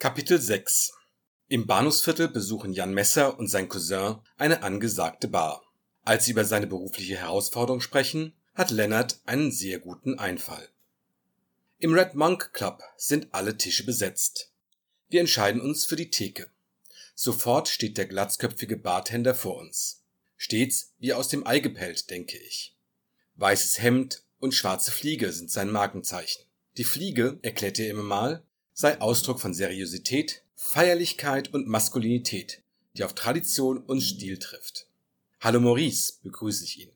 Kapitel 6 Im Bahnhofsviertel besuchen Jan Messer und sein Cousin eine angesagte Bar. Als sie über seine berufliche Herausforderung sprechen, hat Lennart einen sehr guten Einfall. Im Red Monk Club sind alle Tische besetzt. Wir entscheiden uns für die Theke. Sofort steht der glatzköpfige Bartender vor uns. Stets wie aus dem Ei gepellt, denke ich. Weißes Hemd und schwarze Fliege sind sein Markenzeichen. Die Fliege, erklärt er immer mal, sei Ausdruck von Seriosität, Feierlichkeit und Maskulinität, die auf Tradition und Stil trifft. Hallo Maurice, begrüße ich ihn.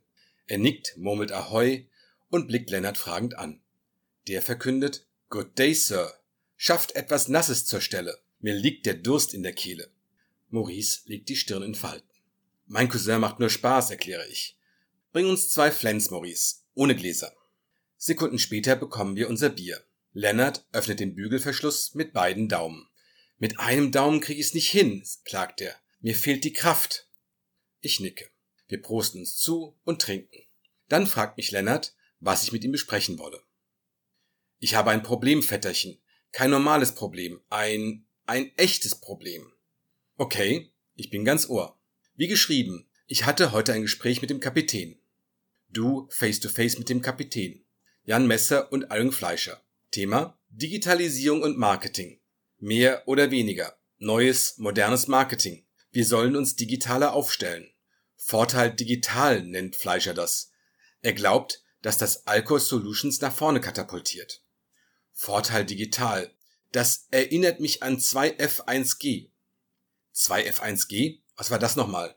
Er nickt, murmelt Ahoi und blickt Lennart fragend an. Der verkündet Good day, Sir. Schafft etwas Nasses zur Stelle. Mir liegt der Durst in der Kehle. Maurice legt die Stirn in Falten. Mein Cousin macht nur Spaß, erkläre ich. Bring uns zwei Flens, Maurice, ohne Gläser. Sekunden später bekommen wir unser Bier. Lennart öffnet den Bügelverschluss mit beiden Daumen. Mit einem Daumen krieg ich's nicht hin, klagt er. Mir fehlt die Kraft. Ich nicke. Wir prosten uns zu und trinken. Dann fragt mich Lennart, was ich mit ihm besprechen wolle. Ich habe ein Problem, Vetterchen. Kein normales Problem. Ein, ein echtes Problem. Okay, ich bin ganz ohr. Wie geschrieben, ich hatte heute ein Gespräch mit dem Kapitän. Du face to face mit dem Kapitän. Jan Messer und Allen Fleischer. Thema Digitalisierung und Marketing. Mehr oder weniger. Neues, modernes Marketing. Wir sollen uns digitaler aufstellen. Vorteil digital nennt Fleischer das. Er glaubt, dass das Alcor Solutions nach vorne katapultiert. Vorteil digital. Das erinnert mich an 2F1G. 2F1G? Was war das nochmal?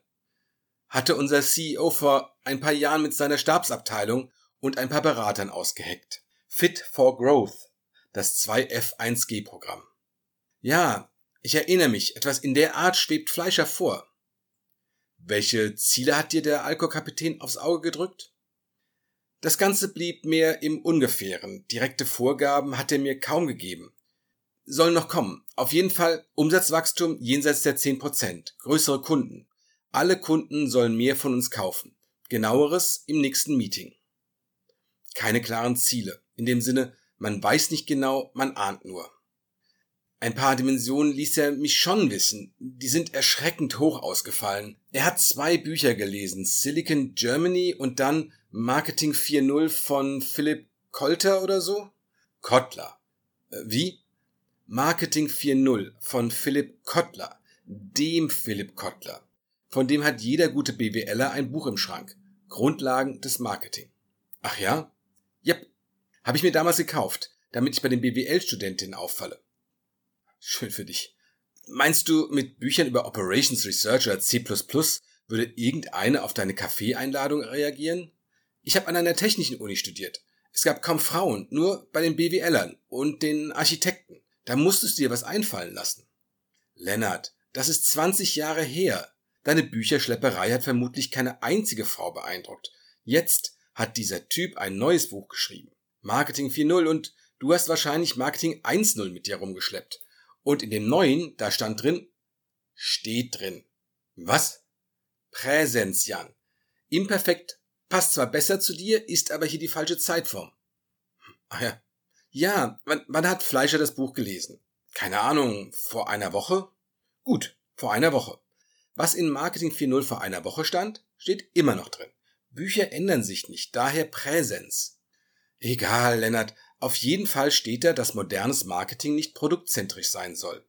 Hatte unser CEO vor ein paar Jahren mit seiner Stabsabteilung und ein paar Beratern ausgeheckt. Fit for Growth, das 2F1G-Programm. Ja, ich erinnere mich, etwas in der Art schwebt Fleischer vor. Welche Ziele hat dir der Alko-Kapitän aufs Auge gedrückt? Das Ganze blieb mir im Ungefähren. Direkte Vorgaben hat er mir kaum gegeben. Sollen noch kommen. Auf jeden Fall Umsatzwachstum jenseits der 10%, größere Kunden. Alle Kunden sollen mehr von uns kaufen. Genaueres im nächsten Meeting keine klaren Ziele. In dem Sinne, man weiß nicht genau, man ahnt nur. Ein paar Dimensionen ließ er mich schon wissen. Die sind erschreckend hoch ausgefallen. Er hat zwei Bücher gelesen, Silicon Germany und dann Marketing 4.0 von Philipp Kolter oder so? Kottler. Äh, wie? Marketing 4.0 von Philipp Kottler. Dem Philipp Kottler. Von dem hat jeder gute BWLer ein Buch im Schrank. Grundlagen des Marketing. Ach ja? Yep. Habe ich mir damals gekauft, damit ich bei den BWL-Studentinnen auffalle. Schön für dich. Meinst du, mit Büchern über Operations Research oder C++ würde irgendeine auf deine Kaffee-Einladung reagieren? Ich habe an einer technischen Uni studiert. Es gab kaum Frauen, nur bei den BWLern und den Architekten. Da musstest du dir was einfallen lassen. Lennart, das ist 20 Jahre her. Deine Bücherschlepperei hat vermutlich keine einzige Frau beeindruckt. Jetzt hat dieser Typ ein neues Buch geschrieben. Marketing 4.0 und du hast wahrscheinlich Marketing 1.0 mit dir rumgeschleppt. Und in dem neuen, da stand drin, steht drin. Was? Präsenz, Jan. Imperfekt passt zwar besser zu dir, ist aber hier die falsche Zeitform. Ach ja. Ja, wann, wann hat Fleischer das Buch gelesen? Keine Ahnung, vor einer Woche? Gut, vor einer Woche. Was in Marketing 4.0 vor einer Woche stand, steht immer noch drin. Bücher ändern sich nicht, daher Präsenz. Egal, Lennart, auf jeden Fall steht da, dass modernes Marketing nicht produktzentrisch sein soll.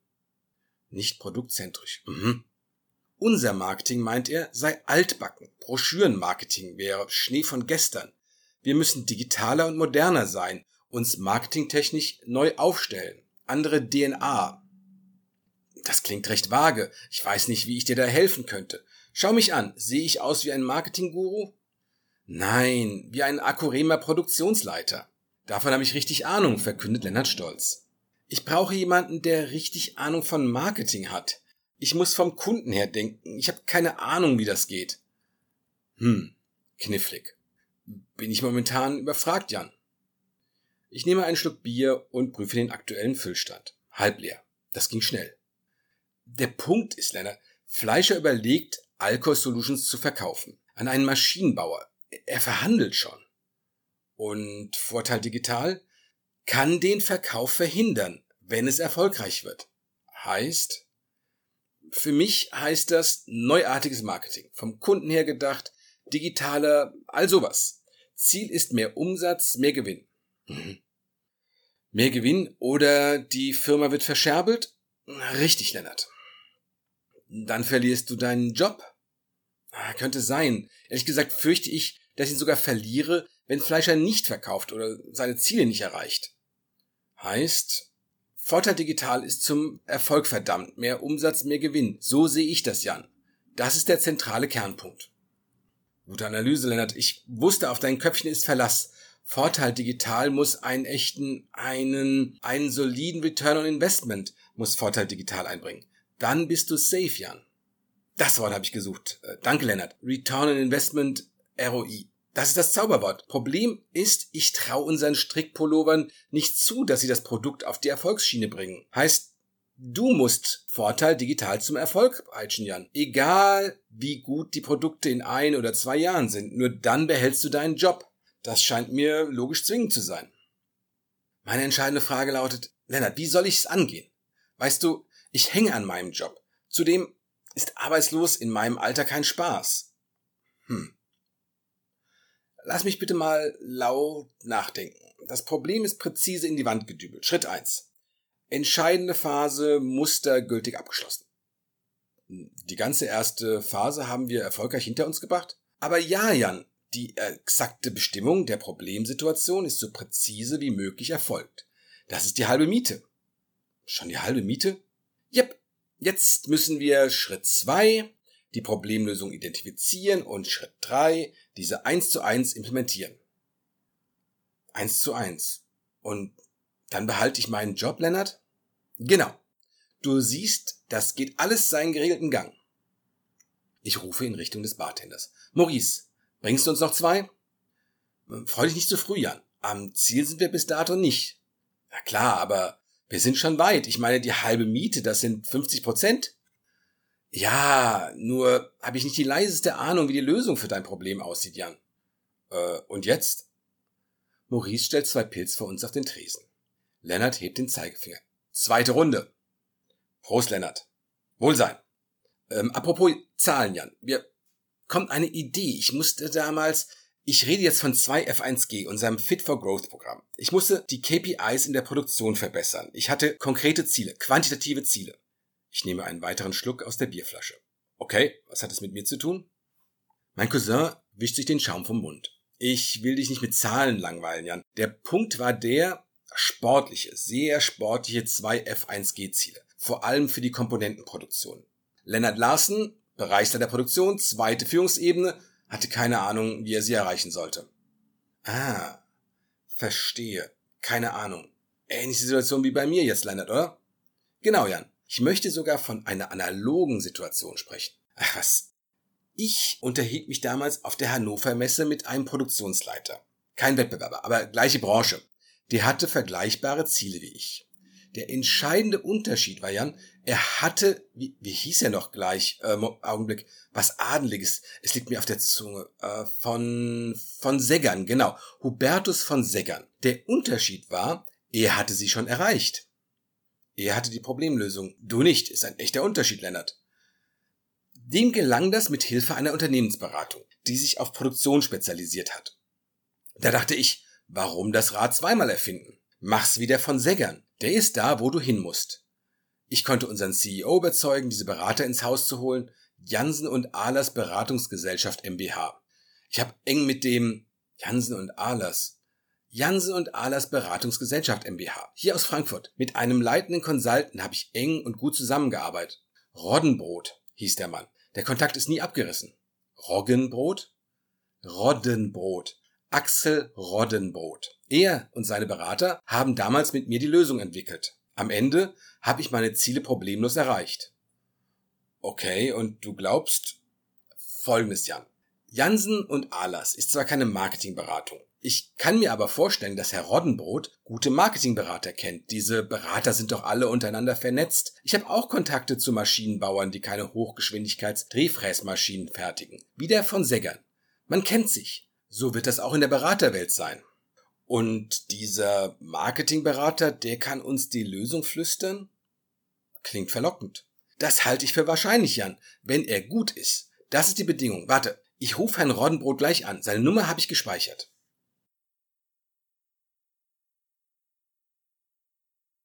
Nicht produktzentrisch. Mhm. Unser Marketing, meint er, sei altbacken. Broschürenmarketing wäre Schnee von gestern. Wir müssen digitaler und moderner sein, uns marketingtechnisch neu aufstellen. Andere DNA. Das klingt recht vage. Ich weiß nicht, wie ich dir da helfen könnte. Schau mich an. Sehe ich aus wie ein Marketingguru? Nein, wie ein Akkuremer Produktionsleiter. Davon habe ich richtig Ahnung, verkündet Lennart stolz. Ich brauche jemanden, der richtig Ahnung von Marketing hat. Ich muss vom Kunden her denken. Ich habe keine Ahnung, wie das geht. Hm, knifflig. Bin ich momentan überfragt, Jan. Ich nehme einen Schluck Bier und prüfe den aktuellen Füllstand. Halb leer. Das ging schnell. Der Punkt ist, Lennart, Fleischer überlegt, Alcohol Solutions zu verkaufen. An einen Maschinenbauer er verhandelt schon. Und Vorteil Digital kann den Verkauf verhindern, wenn es erfolgreich wird. Heißt? Für mich heißt das neuartiges Marketing. Vom Kunden her gedacht, digitaler, all sowas. Ziel ist mehr Umsatz, mehr Gewinn. Mhm. Mehr Gewinn oder die Firma wird verscherbelt? Richtig, Lennart. Dann verlierst du deinen Job? Ah, könnte sein. Ehrlich gesagt fürchte ich, dass ich ihn sogar verliere, wenn Fleischer nicht verkauft oder seine Ziele nicht erreicht. Heißt, Vorteil Digital ist zum Erfolg verdammt. Mehr Umsatz, mehr Gewinn. So sehe ich das, Jan. Das ist der zentrale Kernpunkt. Gute Analyse, Lennart. Ich wusste, auf dein Köpfchen ist Verlass. Vorteil Digital muss einen echten, einen, einen soliden Return on Investment muss Vorteil Digital einbringen. Dann bist du safe, Jan. Das Wort habe ich gesucht. Äh, danke, Lennart. Return on Investment ROI. Das ist das Zauberwort. Problem ist, ich traue unseren Strickpullovern nicht zu, dass sie das Produkt auf die Erfolgsschiene bringen. Heißt, du musst Vorteil digital zum Erfolg peitschen, Jan. Egal, wie gut die Produkte in ein oder zwei Jahren sind, nur dann behältst du deinen Job. Das scheint mir logisch zwingend zu sein. Meine entscheidende Frage lautet, Lennart, wie soll ich es angehen? Weißt du, ich hänge an meinem Job. Zudem ist arbeitslos in meinem Alter kein Spaß. Hm. Lass mich bitte mal laut nachdenken. Das Problem ist präzise in die Wand gedübelt. Schritt eins: Entscheidende Phase mustergültig abgeschlossen. Die ganze erste Phase haben wir erfolgreich hinter uns gebracht. Aber ja, Jan, die exakte Bestimmung der Problemsituation ist so präzise wie möglich erfolgt. Das ist die halbe Miete. Schon die halbe Miete? Jep. Jetzt müssen wir Schritt zwei die Problemlösung identifizieren und Schritt drei diese eins zu eins implementieren. Eins zu eins. Und dann behalte ich meinen Job, Lennart? Genau. Du siehst, das geht alles seinen geregelten Gang. Ich rufe in Richtung des Bartenders. Maurice, Bringst du uns noch zwei? Freu dich nicht zu früh, Jan. Am Ziel sind wir bis dato nicht. Na klar, aber wir sind schon weit. Ich meine, die halbe Miete, das sind 50 Prozent. Ja, nur habe ich nicht die leiseste Ahnung, wie die Lösung für dein Problem aussieht, Jan. Äh, und jetzt? Maurice stellt zwei Pilz vor uns auf den Tresen. Lennart hebt den Zeigefinger. Zweite Runde. Prost, Lennart. Wohlsein. Ähm, apropos Zahlen, Jan. Wir kommt eine Idee. Ich musste damals, ich rede jetzt von 2F1G, unserem Fit for Growth Programm. Ich musste die KPIs in der Produktion verbessern. Ich hatte konkrete Ziele, quantitative Ziele. Ich nehme einen weiteren Schluck aus der Bierflasche. Okay, was hat es mit mir zu tun? Mein Cousin wischt sich den Schaum vom Mund. Ich will dich nicht mit Zahlen langweilen, Jan. Der Punkt war der sportliche, sehr sportliche 2F1G-Ziele. Vor allem für die Komponentenproduktion. Lennart Larsen Bereichsleiter der Produktion, zweite Führungsebene, hatte keine Ahnung, wie er sie erreichen sollte. Ah, verstehe. Keine Ahnung. Ähnliche Situation wie bei mir jetzt, Leonard, oder? Genau, Jan. Ich möchte sogar von einer analogen Situation sprechen. Ach was. Ich unterhielt mich damals auf der Hannover Messe mit einem Produktionsleiter. Kein Wettbewerber, aber gleiche Branche. Der hatte vergleichbare Ziele wie ich. Der entscheidende Unterschied war, Jan, er hatte, wie, wie hieß er noch gleich, äh, Augenblick, was Adeliges, es liegt mir auf der Zunge, äh, von, von Seggern, genau, Hubertus von Seggern. Der Unterschied war, er hatte sie schon erreicht. Er hatte die Problemlösung. Du nicht, ist ein echter Unterschied, Lennart. Dem gelang das mit Hilfe einer Unternehmensberatung, die sich auf Produktion spezialisiert hat. Da dachte ich, warum das Rad zweimal erfinden? Mach's wie der von Seggern. Der ist da, wo du hin musst. Ich konnte unseren CEO überzeugen, diese Berater ins Haus zu holen, Jansen und Ahlers Beratungsgesellschaft MBH. Ich habe eng mit dem Jansen und Ahlers Jansen und Ahlers Beratungsgesellschaft MBH hier aus Frankfurt mit einem leitenden Consultant habe ich eng und gut zusammengearbeitet. Roddenbrot hieß der Mann. Der Kontakt ist nie abgerissen. Roggenbrot? Roddenbrot. Axel Roddenbrot. Er und seine Berater haben damals mit mir die Lösung entwickelt. Am Ende habe ich meine Ziele problemlos erreicht. Okay, und du glaubst folgendes, Jan. Jansen und Ahlers ist zwar keine Marketingberatung. Ich kann mir aber vorstellen, dass Herr Roddenbrot gute Marketingberater kennt. Diese Berater sind doch alle untereinander vernetzt. Ich habe auch Kontakte zu Maschinenbauern, die keine Hochgeschwindigkeits-Drehfräsmaschinen fertigen. Wie der von Seggern. Man kennt sich. So wird das auch in der Beraterwelt sein. Und dieser Marketingberater, der kann uns die Lösung flüstern? Klingt verlockend. Das halte ich für wahrscheinlich, Jan, wenn er gut ist. Das ist die Bedingung. Warte, ich rufe Herrn Roddenbrot gleich an. Seine Nummer habe ich gespeichert.